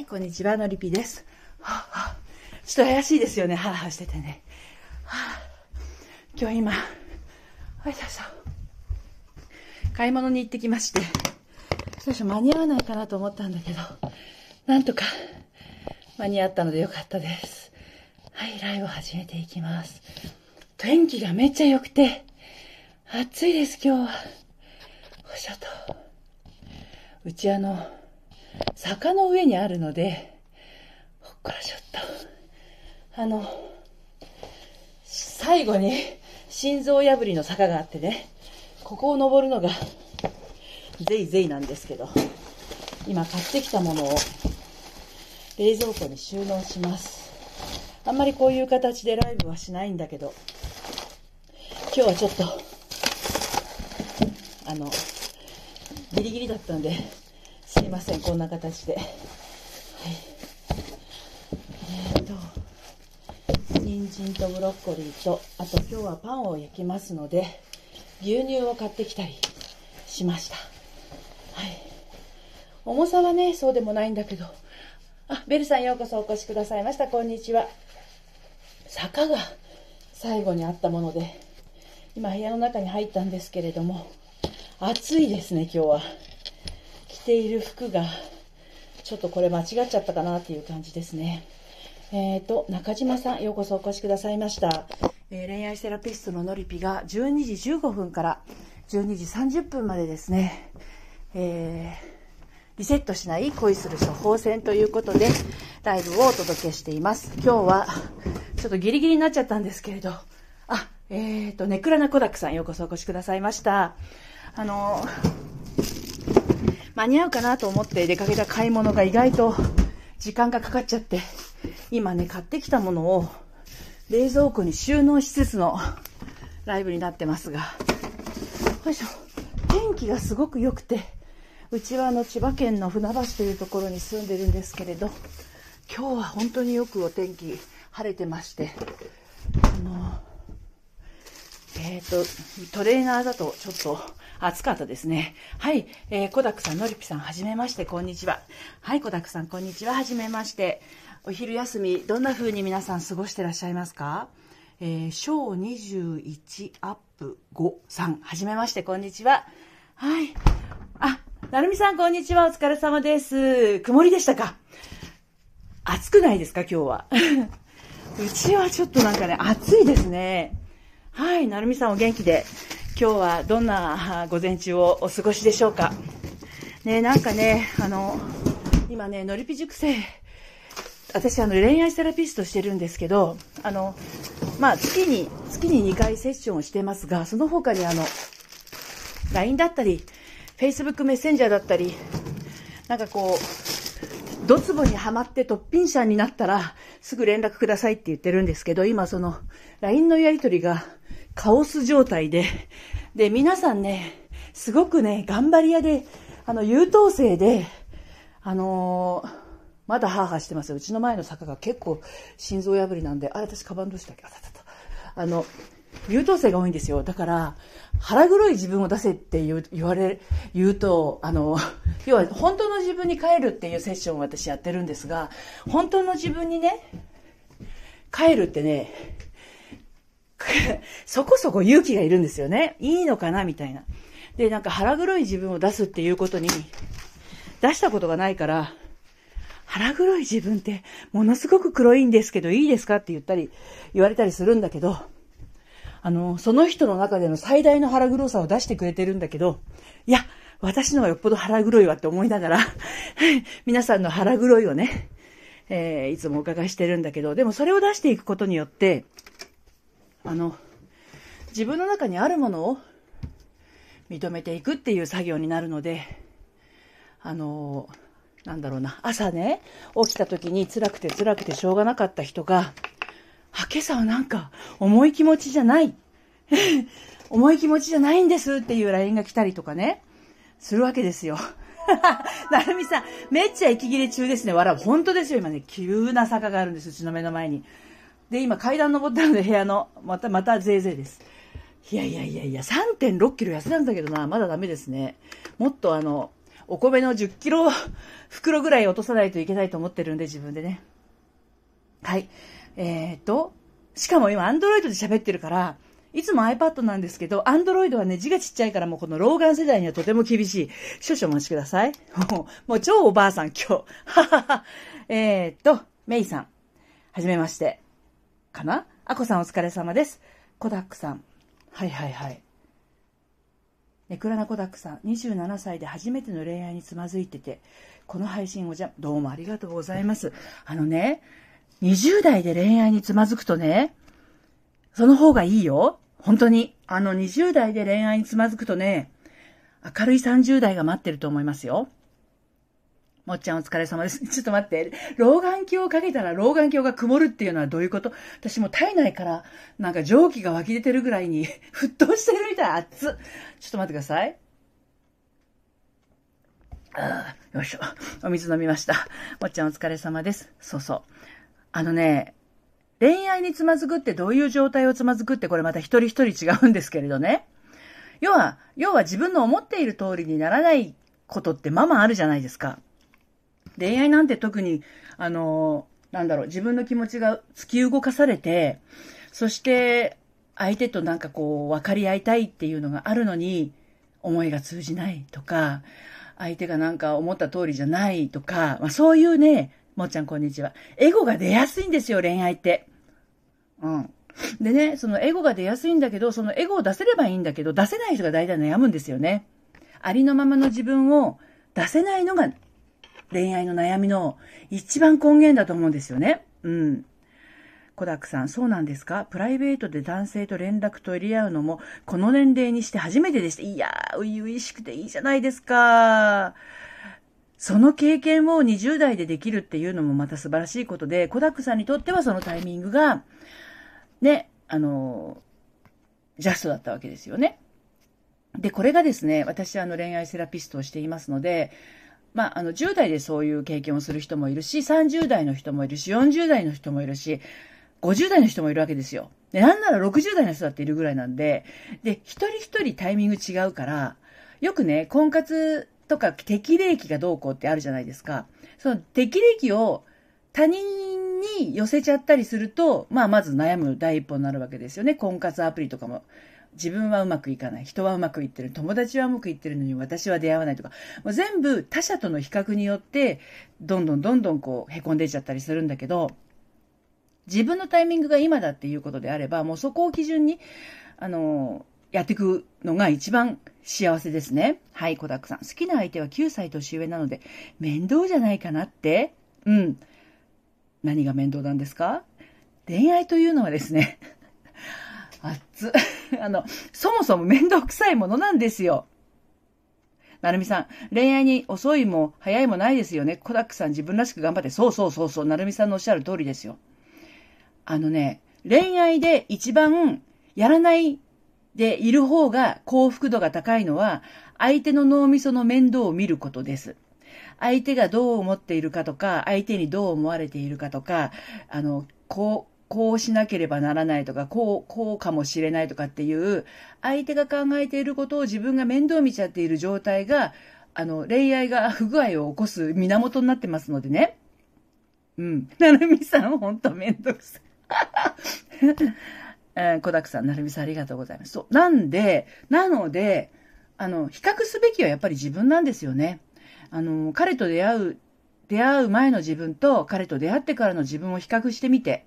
い、こんにちは、のりぴです。はあはあ、ちょっと怪しいですよね、ハラハラしててね。はあ、今日今、はい、そうそう。買い物に行ってきまして、少々間に合わないかなと思ったんだけど、なんとか間に合ったのでよかったです。はい、ライブを始めていきます。天気がめっちゃ良くて、暑いです、今日は。ほしょと。うちあの、坂の上にあるので、ほっこらしょっと。あの、最後に心臓破りの坂があってね、ここを登るのが、ぜいぜいなんですけど、今買ってきたものを冷蔵庫に収納します。あんまりこういう形でライブはしないんだけど、今日はちょっと、あの、ギリギリだったんで、すいません、こんな形で。はい。えっ、ー、と、人参とブロッコリーと、あと今日はパンを焼きますので、牛乳を買ってきたりしました。はい。重さはね、そうでもないんだけど、あ、ベルさんようこそお越しくださいました。こんにちは。坂が最後にあったもので、今部屋の中に入ったんですけれども、暑いですね、今日は。ている服が、ちょっとこれ間違っちゃったかなっていう感じですね。えっ、ー、と、中島さん、ようこそお越しくださいました。えー、恋愛セラピストののりぴが12時15分から12時30分までですね、えーリセットしない恋する処方箋ということで、ライブをお届けしています。今日は、ちょっとギリギリになっちゃったんですけれど、あ、えっ、ー、と、ネクラナコダックさんようこそお越しくださいました。あの、間に合うかなと思って出かけた買い物が意外と時間がかかっちゃって、今ね、買ってきたものを冷蔵庫に収納しつつのライブになってますが、よいしょ、天気がすごく良くて、うちはあの千葉県の船橋というところに住んでるんですけれど今日は本当によくお天気晴れてましてえっ、ー、とトレーナーだとちょっと暑かったですね。はい。えー、コダクさん、のりぴさん、はじめまして、こんにちは。はい、コダクさん、こんにちは、はじめまして。お昼休み、どんな風に皆さん過ごしてらっしゃいますか？えー、小21アップ5さん、はじめまして、こんにちは。はい。あ、なるみさん、こんにちは。お疲れ様です。曇りでしたか？暑くないですか今日は？うちはちょっとなんかね、暑いですね。はい、なるみさんお元気で。今日はどんな午前中をお過ごしでしょうか。ね、なんかね、あの、今ね、のりぴ塾生、私あの恋愛セラピストしてるんですけど、あの、まあ月に、月に2回セッションをしてますが、その他にあの、LINE だったり、Facebook メッセンジャーだったり、なんかこう、ドツボにはまって突品者になったら、すぐ連絡くださいって言ってるんですけど、今その、LINE のやりとりがカオス状態で、で、皆さんね、すごくね、頑張り屋で、あの、優等生で、あのー、まだハーハーしてますよ。うちの前の坂が結構心臓破りなんで、あ私カバンどうしたっけ？あたたた。あの、優等生が多いんですよ。だから、腹黒い自分を出せって言言われ、言うと、あの、要は本当の自分に帰るっていうセッションを私やってるんですが、本当の自分にね、帰るってね、そこそこ勇気がいるんですよね。いいのかなみたいな。で、なんか腹黒い自分を出すっていうことに、出したことがないから、腹黒い自分ってものすごく黒いんですけどいいですかって言ったり、言われたりするんだけど、あの、その人の中での最大の腹黒さを出してくれてるんだけど、いや、私のはよっぽど腹黒いわって思いながら、皆さんの腹黒いをね、えー、いつもお伺いしてるんだけど、でもそれを出していくことによって、あの、自分の中にあるものを認めていくっていう作業になるので、あの、なんだろうな、朝ね、起きた時に辛くて辛くてしょうがなかった人が、あ、今朝はなんか、重い気持ちじゃない。重い気持ちじゃないんですっていう LINE が来たりとかね、するわけですよ。なるみさん、めっちゃ息切れ中ですね。笑う。本当ですよ。今ね、急な坂があるんです。うちの目の前に。で、今階段登ったので部屋の、また、またぜいぜいです。いやいやいやいや、3.6キロ痩せたんだけどな、まだダメですね。もっとあの、お米の10キロ袋ぐらい落とさないといけないと思ってるんで、自分でね。はい。えー、っと、しかも今、アンドロイドで喋ってるから、いつも iPad なんですけど、アンドロイドはね、字がちっちゃいからもうこの老眼世代にはとても厳しい。少々お待ちください。もう、もう超おばあさん今日。ははは。え、っと、メイさん。はじめまして。かな？アコさんお疲れ様です。コダックさん。はいはいはい。ネクラナコダックさん。27歳で初めての恋愛につまずいてて、この配信をじゃ、どうもありがとうございます。あのね、20代で恋愛につまずくとね、その方がいいよ。本当に。あの、20代で恋愛につまずくとね、明るい30代が待ってると思いますよ。もっちゃんお疲れ様です。ちょっと待って。老眼鏡をかけたら老眼鏡が曇るっていうのはどういうこと？私も体内からなんか蒸気が湧き出てるぐらいに 沸騰してるみたい。熱っ。ちょっと待ってください。ああ、よいしょ。お水飲みました。もっちゃんお疲れ様です。そうそう。あのね、恋愛につまずくってどういう状態をつまずくってこれまた一人一人違うんですけれどね。要は、要は自分の思っている通りにならないことってままあるじゃないですか。恋愛なんて特に、あの、なんだろう、自分の気持ちが突き動かされて、そして相手となんかこう分かり合いたいっていうのがあるのに、思いが通じないとか、相手がなんか思った通りじゃないとか、まあそういうね、もっちゃんこんにちは。エゴが出やすいんですよ、恋愛って。うん。でね、そのエゴが出やすいんだけど、そのエゴを出せればいいんだけど、出せない人が大体悩むんですよね。ありのままの自分を出せないのが恋愛の悩みの一番根源だと思うんですよね。うん。コダックさん、そうなんですか？プライベートで男性と連絡取り合うのも、この年齢にして初めてでした。いやー、初々しくていいじゃないですか。その経験を20代でできるっていうのもまた素晴らしいことで、コダックさんにとってはそのタイミングが、ね、あの、ジャストだったわけですよね。で、これがですね、私はあの恋愛セラピストをしていますので、まあ、あの、10代でそういう経験をする人もいるし、30代の人もいるし、40代の人もいるし、50代の人もいるわけですよ。で、なんなら60代の人だっているぐらいなんで、で、一人一人タイミング違うから、よくね、婚活とか適齢期がどうこうってあるじゃないですか。その適齢期を他人に寄せちゃったりすると、まあまず悩む第一歩になるわけですよね。婚活アプリとかも。自分はうまくいかない。人はうまくいってる。友達はうまくいってるのに私は出会わないとか。もう全部他者との比較によって、どんどんどんどんこう、凹んでいっちゃったりするんだけど、自分のタイミングが今だっていうことであれば、もうそこを基準に、あの、やっていくのが一番幸せですね。はい、コダックさん。好きな相手は9歳年上なので、面倒じゃないかなってうん。何が面倒なんですか？恋愛というのはですね、熱 あの、そもそも面倒くさいものなんですよ。なるみさん、恋愛に遅いも早いもないですよね。コダックさん自分らしく頑張って、そうそうそうそう、なるみさんのおっしゃる通りですよ。あのね、恋愛で一番やらないでいる方が幸福度が高いのは、相手の脳みその面倒を見ることです。相手がどう思っているかとか、相手にどう思われているかとか、あの、こう、こうしなければならないとか、こう、こうかもしれないとかっていう、相手が考えていることを自分が面倒見ちゃっている状態が、あの、恋愛が不具合を起こす源になってますのでね。うん。なるみさん、ほんとめんどくさい。えー、小沢さん、なるみさんありがとうございます。そう。なんで、なので、あの、比較すべきはやっぱり自分なんですよね。あの、彼と出会う、出会う前の自分と彼と出会ってからの自分を比較してみて、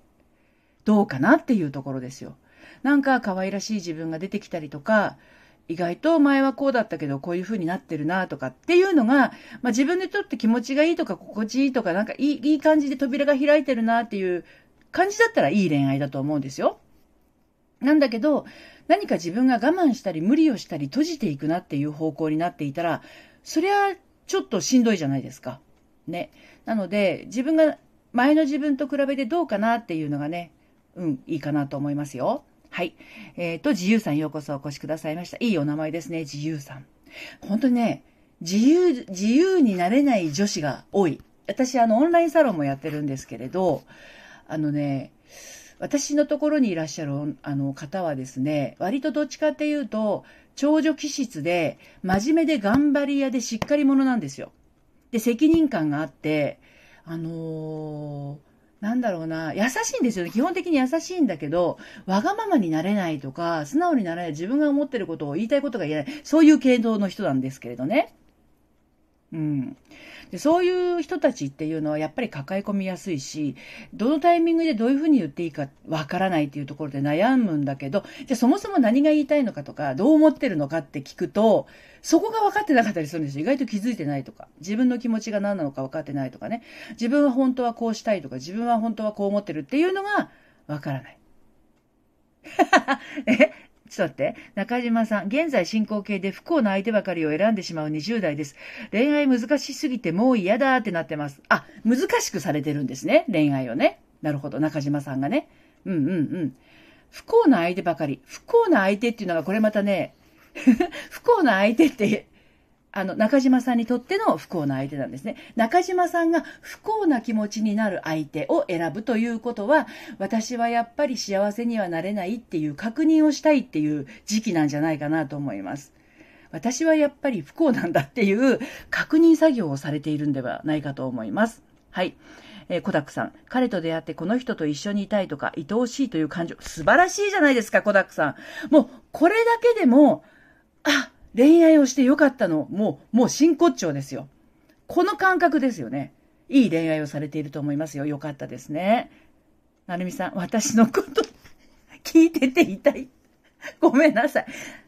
どうかなっていうところですよ。なんか可愛らしい自分が出てきたりとか、意外と前はこうだったけどこういう風になってるなとかっていうのが、まあ、自分にとって気持ちがいいとか心地いいとかなんかいいいい感じで扉が開いてるなっていう感じだったらいい恋愛だと思うんですよ。なんだけど、何か自分が我慢したり無理をしたり閉じていくなっていう方向になっていたら、そりゃちょっとしんどいじゃないですか。ね。なので、自分が前の自分と比べてどうかなっていうのがね、うん、いいかなと思いますよ。はい。えっ、ー、と、自由さんようこそお越しくださいました。いいお名前ですね、自由さん。本当にね、自由、自由になれない女子が多い。私、あの、オンラインサロンもやってるんですけれど、あのね、私のところにいらっしゃるあの方はですね、割とどっちかっていうと、長女気質で、真面目で頑張り屋でしっかり者なんですよ。で、責任感があって、あのー、なんだろうな、優しいんですよね。基本的に優しいんだけど、わがままになれないとか、素直になれない、自分が思ってることを言いたいことが言えない、そういう系統の人なんですけれどね。うん。でそういう人たちっていうのはやっぱり抱え込みやすいし、どのタイミングでどういうふうに言っていいかわからないっていうところで悩むんだけど、じゃあそもそも何が言いたいのかとか、どう思ってるのかって聞くと、そこが分かってなかったりするんですよ。意外と気づいてないとか、自分の気持ちが何なのか分かってないとかね、自分は本当はこうしたいとか、自分は本当はこう思ってるっていうのが分からない。え ちょっと待って。中島さん、現在進行形で不幸な相手ばかりを選んでしまう20代です。恋愛難しすぎてもう嫌だってなってます。あ、難しくされてるんですね。恋愛をね。なるほど。中島さんがね。うんうんうん。不幸な相手ばかり。不幸な相手っていうのがこれまたね、不幸な相手ってあの、中島さんにとっての不幸な相手なんですね。中島さんが不幸な気持ちになる相手を選ぶということは、私はやっぱり幸せにはなれないっていう確認をしたいっていう時期なんじゃないかなと思います。私はやっぱり不幸なんだっていう 確認作業をされているんではないかと思います。はい。えー、コダックさん。彼と出会ってこの人と一緒にいたいとか、愛おしいという感情。素晴らしいじゃないですか、コダックさん。もう、これだけでも、あ、恋愛をしてよかったの、もう、もう真骨頂ですよ。この感覚ですよね。いい恋愛をされていると思いますよ。よかったですね。なるみさん、私のこと 聞いてて痛い。ごめんなさい。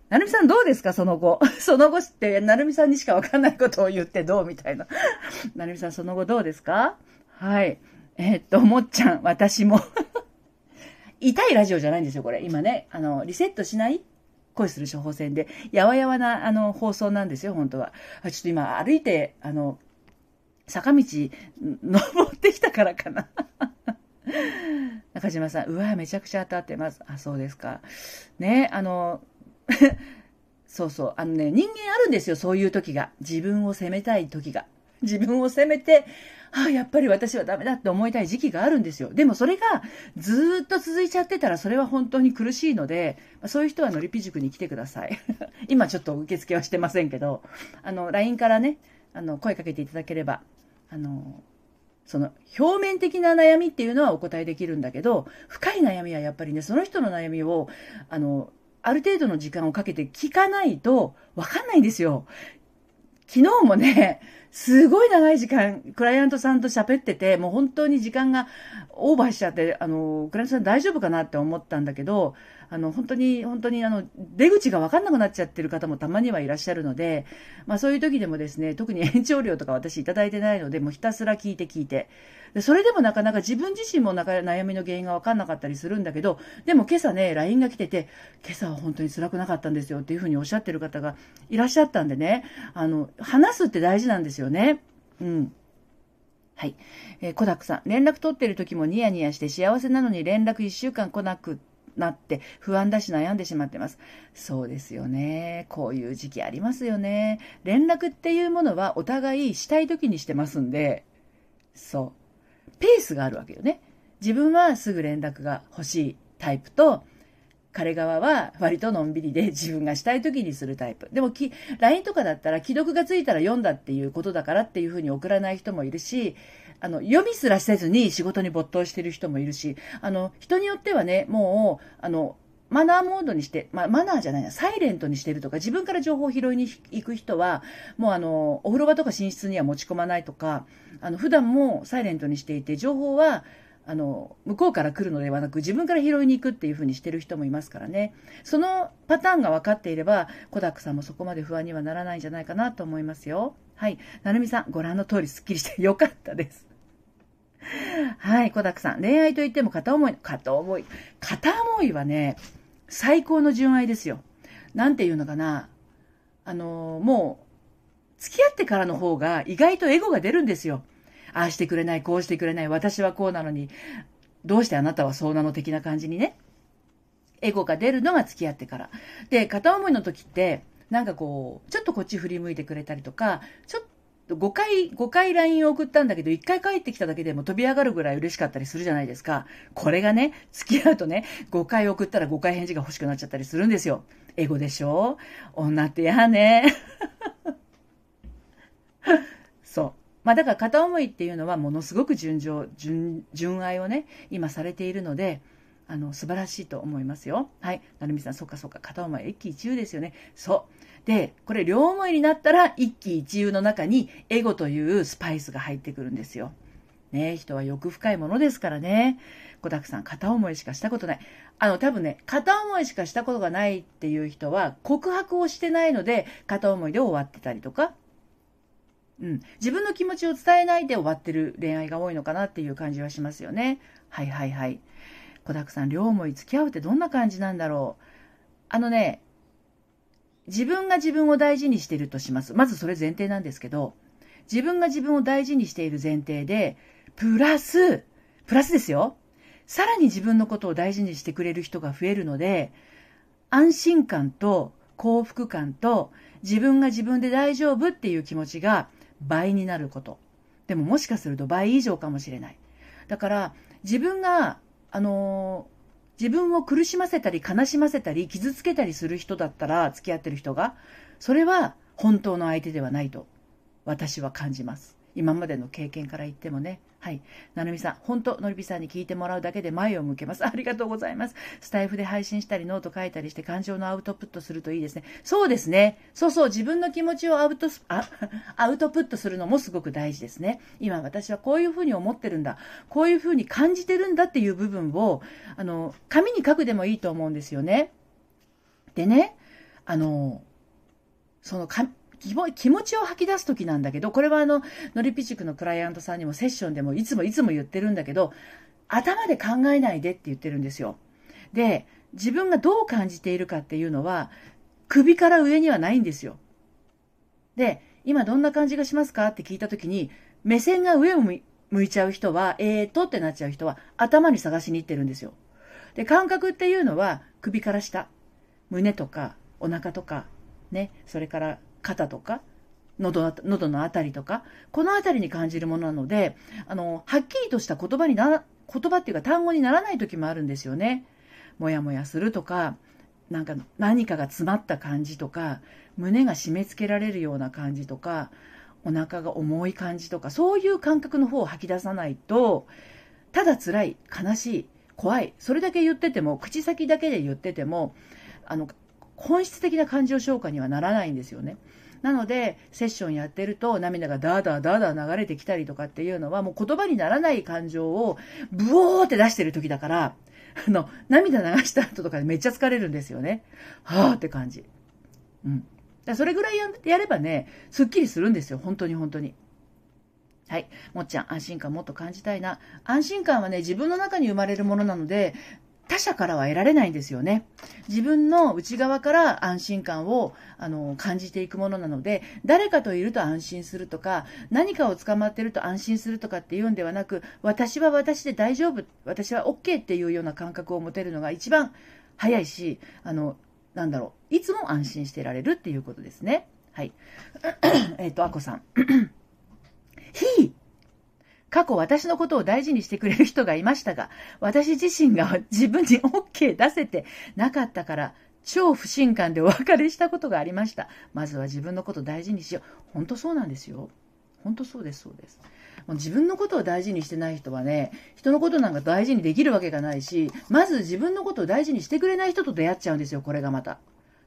なるみさんどうですか？その後。その後って、なるみさんにしかわかんないことを言ってどうみたいな。なるみさんその後どうですか？はい。えー、っと、もっちゃん、私も痛いラジオじゃないんですよ、これ。今ね。あの、リセットしない？恋する処方箋で、やわやわな、あの、放送なんですよ、本当は。ちょっと今、歩いて、あの、坂道、登ってきたからかな。中島さん、うわ、めちゃくちゃ当たってます。あ、そうですか。ね、あの、そうそう、あのね、人間あるんですよ、そういう時が。自分を責めたい時が。自分を責めて、あ、やっぱり私はダメだって思いたい時期があるんですよ。でもそれがずっと続いちゃってたらそれは本当に苦しいので、そういう人はのりぴ塾に来てください。今ちょっと受付はしてませんけど、あの、LINE からね、あの、声かけていただければ、あの、その表面的な悩みっていうのはお答えできるんだけど、深い悩みはやっぱりね、その人の悩みを、あの、ある程度の時間をかけて聞かないとわかんないんですよ。昨日もね、すごい長い時間、クライアントさんと喋ってて、もう本当に時間がオーバーしちゃって、あの、クライアントさん大丈夫かなって思ったんだけど、あの、本当に、本当に、あの、出口がわかんなくなっちゃってる方もたまにはいらっしゃるので、まあそういう時でもですね、特に 延長料とか私いただいてないので、もうひたすら聞いて聞いて。でそれでもなかなか自分自身もなか悩みの原因がわかんなかったりするんだけど、でも今朝ね、LINE が来てて、今朝は本当に辛くなかったんですよっていうふうにおっしゃってる方がいらっしゃったんでね、あの、話すって大事なんですよね。うん。はい。えー、コダックさん。連絡取ってる時もニヤニヤして幸せなのに連絡1週間来なくってなって不安だし悩んでしまってます。そうですよね。こういう時期ありますよね。連絡っていうものはお互いしたい時にしてますんで、そう。ペースがあるわけよね。自分はすぐ連絡が欲しいタイプと、彼側は割とのんびりで 自分がしたい時にするタイプ。でも、LINE とかだったら既読がついたら読んだっていうことだからっていうふうに送らない人もいるし、あの、読みすらせずに仕事に没頭している人もいるし、あの、人によってはね、もう、あの、マナーモードにして、まあ、マナーじゃないな、サイレントにしてるとか、自分から情報を拾いに行く人は、もうあの、お風呂場とか寝室には持ち込まないとか、あの、普段もサイレントにしていて、情報は、あの、向こうから来るのではなく、自分から拾いに行くっていうふうにしてる人もいますからね。そのパターンが分かっていれば、コダックさんもそこまで不安にはならないんじゃないかなと思いますよ。はい。なるみさん、ご覧の通りスッキリしてよかったです。はい、コダックさん。恋愛といっても片思い、片思い。片思いはね、最高の純愛ですよ。なんていうのかな。あのもう、付き合ってからの方が意外とエゴが出るんですよ。ああしてくれない、こうしてくれない、私はこうなのに、どうしてあなたはそうなの的な感じにね、エゴが出るのが付き合ってから。で、片思いの時って、なんかこう、ちょっとこっち振り向いてくれたりとか、ちょっ5回、5回 LINE を送ったんだけど、1回帰ってきただけでも飛び上がるぐらい嬉しかったりするじゃないですか。これがね、付き合うとね、5回送ったら5回返事が欲しくなっちゃったりするんですよ。エゴでしょ？女ってやね。そう。まあだから片思いっていうのはものすごく順調、純、純愛をね、今されているので、あの、素晴らしいと思いますよ。はい。なるみさん、そっかそっか、片思い一喜一憂ですよね。そう。で、これ両思いになったら一喜一憂の中にエゴというスパイスが入ってくるんですよ。ね人は欲深いものですからね。小沢さん、片思いしかしたことない。あの、多分ね、片思いしかしたことがないっていう人は、告白をしてないので、片思いで終わってたりとか、うん、自分の気持ちを伝えないで終わってる恋愛が多いのかなっていう感じはしますよね。はいはいはい。小沢さん、両思い付き合うってどんな感じなんだろう。あのね、自分が自分を大事にしているとします。まずそれ前提なんですけど、自分が自分を大事にしている前提で、プラス、プラスですよ。さらに自分のことを大事にしてくれる人が増えるので、安心感と幸福感と自分が自分で大丈夫っていう気持ちが倍になること。でももしかすると倍以上かもしれない。だから自分があの自分を苦しませたり悲しませたり傷つけたりする人だったら付き合ってる人がそれは本当の相手ではないと私は感じます。今までの経験から言ってもねはい。なるみさん、本当、のりぴさんに聞いてもらうだけで前を向けます。ありがとうございます。スタエフで配信したり、ノート書いたりして感情のアウトプットするといいですね。そうですね。そうそう、自分の気持ちをアウト あアウトプットするのもすごく大事ですね。今私はこういうふうに思ってるんだ。こういうふうに感じてるんだっていう部分を、あの、紙に書くでもいいと思うんですよね。でね、あの、その、気持ちを吐き出す時なんだけど、これはあの、ノリピチクのクライアントさんにもセッションでもいつもいつも言ってるんだけど、頭で考えないでって言ってるんですよ。で、自分がどう感じているかっていうのは、首から上にはないんですよ。で、今どんな感じがしますかって聞いた時に、目線が上を向いちゃう人は、えーとってなっちゃう人は、頭に探しに行ってるんですよ。で、感覚っていうのは、首から下。胸とか、お腹とか、ね、それから肩とか、喉喉のあたりとか、このあたりに感じるものなので、あの、はっきりとした言葉にな、言葉っていうか単語にならない時もあるんですよね。もやもやするとか、なんか何かが詰まった感じとか、胸が締め付けられるような感じとか、お腹が重い感じとか、そういう感覚の方を吐き出さないと、ただ辛い、悲しい、怖い、それだけ言ってても、口先だけで言ってても、あの、本質的な感情消化にはならないんですよね。なので、セッションやってると涙がダーダーダーダー流れてきたりとかっていうのは、もう言葉にならない感情をブオーって出してる時だから、あの、涙流した後とかでめっちゃ疲れるんですよね。はぁって感じ。うん。だそれぐらいやればね、すっきりするんですよ。本当に本当に。はい。もっちゃん、安心感もっと感じたいな。安心感はね、自分の中に生まれるものなので、他者からは得られないんですよね。自分の内側から安心感をあの感じていくものなので、誰かといると安心するとか、何かを捕まってると安心するとかっていうんではなく、私は私で大丈夫、私は OK っていうような感覚を持てるのが一番早いし、あの、なんだろう、いつも安心していられるっていうことですね。はい。えっと、あこさん。ひ過去私のことを大事にしてくれる人がいましたが、私自身が自分に OK 出せてなかったから、超不信感でお別れしたことがありました。まずは自分のこと大事にしよう。本当そうなんですよ。本当そうです、そうです。もう自分のことを大事にしてない人はね、人のことなんか大事にできるわけがないし、まず自分のことを大事にしてくれない人と出会っちゃうんですよ、これがまた。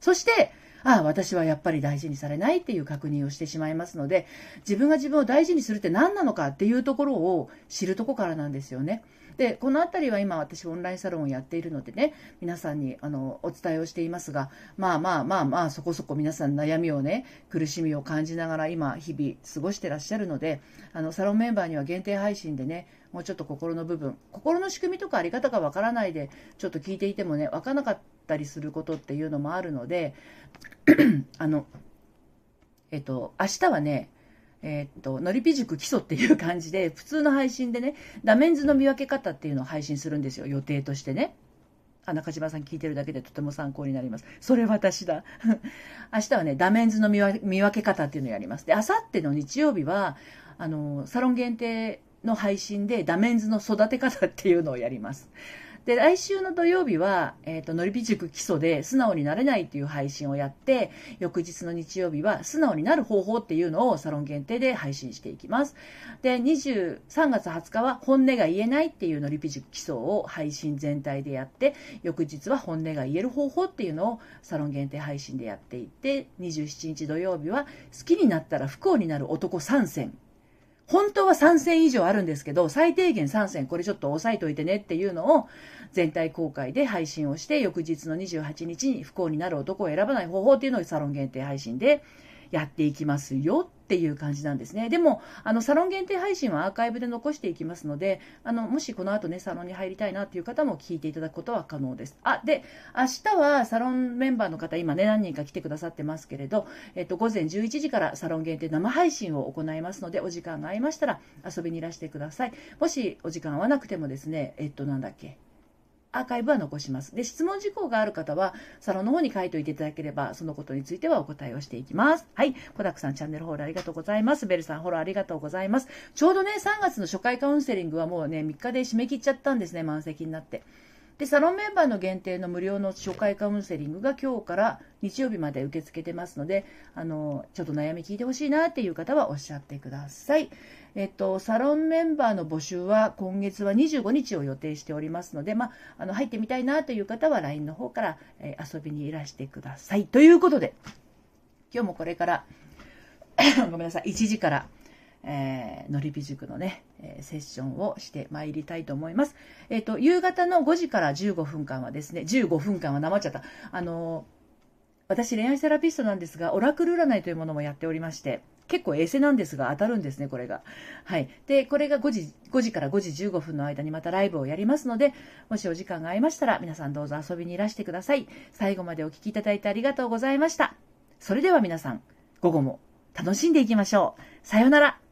そして、ああ、私はやっぱり大事にされないっていう確認をしてしまいますので、自分が自分を大事にするって何なのかっていうところを知るとこからなんですよね。で、このあたりは今私オンラインサロンをやっているのでね、皆さんにあのお伝えをしていますが、まあまあまあまあそこそこ皆さん悩みをね、苦しみを感じながら今日々過ごしてらっしゃるので、あのサロンメンバーには限定配信でね、もうちょっと心の部分、心の仕組みとかあり方がわからないで、ちょっと聞いていてもね、わからなかったりすることっていうのもあるので、あの、えっと、明日はね、えー、っと、のりぴ塾基礎っていう感じで、普通の配信でね、ダメンズの見分け方っていうのを配信するんですよ、予定としてね。あ、中島さん聞いてるだけでとても参考になります。それ私だ。明日はね、ダメンズの見分け方っていうのをやります。で、あさっての日曜日は、あの、サロン限定の配信でダメンズの育て方っていうのをやります。で、来週の土曜日は、えっ、ー、と、のりぴ塾基礎で素直になれないっていう配信をやって、翌日の日曜日は素直になる方法っていうのをサロン限定で配信していきます。で、23月20日は本音が言えないっていうのりぴ塾基礎を配信全体でやって、翌日は本音が言える方法っていうのをサロン限定配信でやっていって、27日土曜日は好きになったら不幸になる男参戦本当は3戦以上あるんですけど、最低限3戦、これちょっと押さえといてねっていうのを全体公開で配信をして、翌日の28日に不幸になる男を選ばない方法っていうのをサロン限定配信でやっていきますよっていう感じなんですね。でも、あの、サロン限定配信はアーカイブで残していきますので、あの、もしこの後ね、サロンに入りたいなっていう方も聞いていただくことは可能です。あ、で、明日はサロンメンバーの方、今ね、何人か来てくださってますけれど、えっと、午前11時からサロン限定生配信を行いますので、お時間が合いましたら遊びにいらしてください。もしお時間合わなくてもですね、えっと、なんだっけ、アーカイブは残します。で、質問事項がある方は、サロンの方に書いておいていただければ、そのことについてはお答えをしていきます。はい。コダックさん、チャンネルフォローありがとうございます。ベルさん、フォローありがとうございます。ちょうどね、3月の初回カウンセリングはもうね、3日で締め切っちゃったんですね、満席になって。で、サロンメンバーの限定の無料の初回カウンセリングが今日から日曜日まで受け付けてますので、あの、ちょっと悩み聞いてほしいなっていう方はおっしゃってください。えっと、サロンメンバーの募集は今月は25日を予定しておりますので、まあ、あの、入ってみたいなという方は LINE の方から、え、遊びにいらしてください。ということで、今日もこれから ごめんなさい、1時から、えー、のりび塾のね、えー、セッションをしてまいりたいと思います。えっ、ー、と、夕方の5時から15分間はですね、15分間はなまっちゃった。あの私恋愛セラピストなんですが、オラクル占いというものもやっておりまして、結構衛星なんですが当たるんですね、これが。はい。で、これが5時、5時から5時15分の間にまたライブをやりますので、もしお時間が合いましたら、皆さんどうぞ遊びにいらしてください。最後までお聴きいただいてありがとうございました。それでは皆さん、午後も楽しんでいきましょう。さようなら。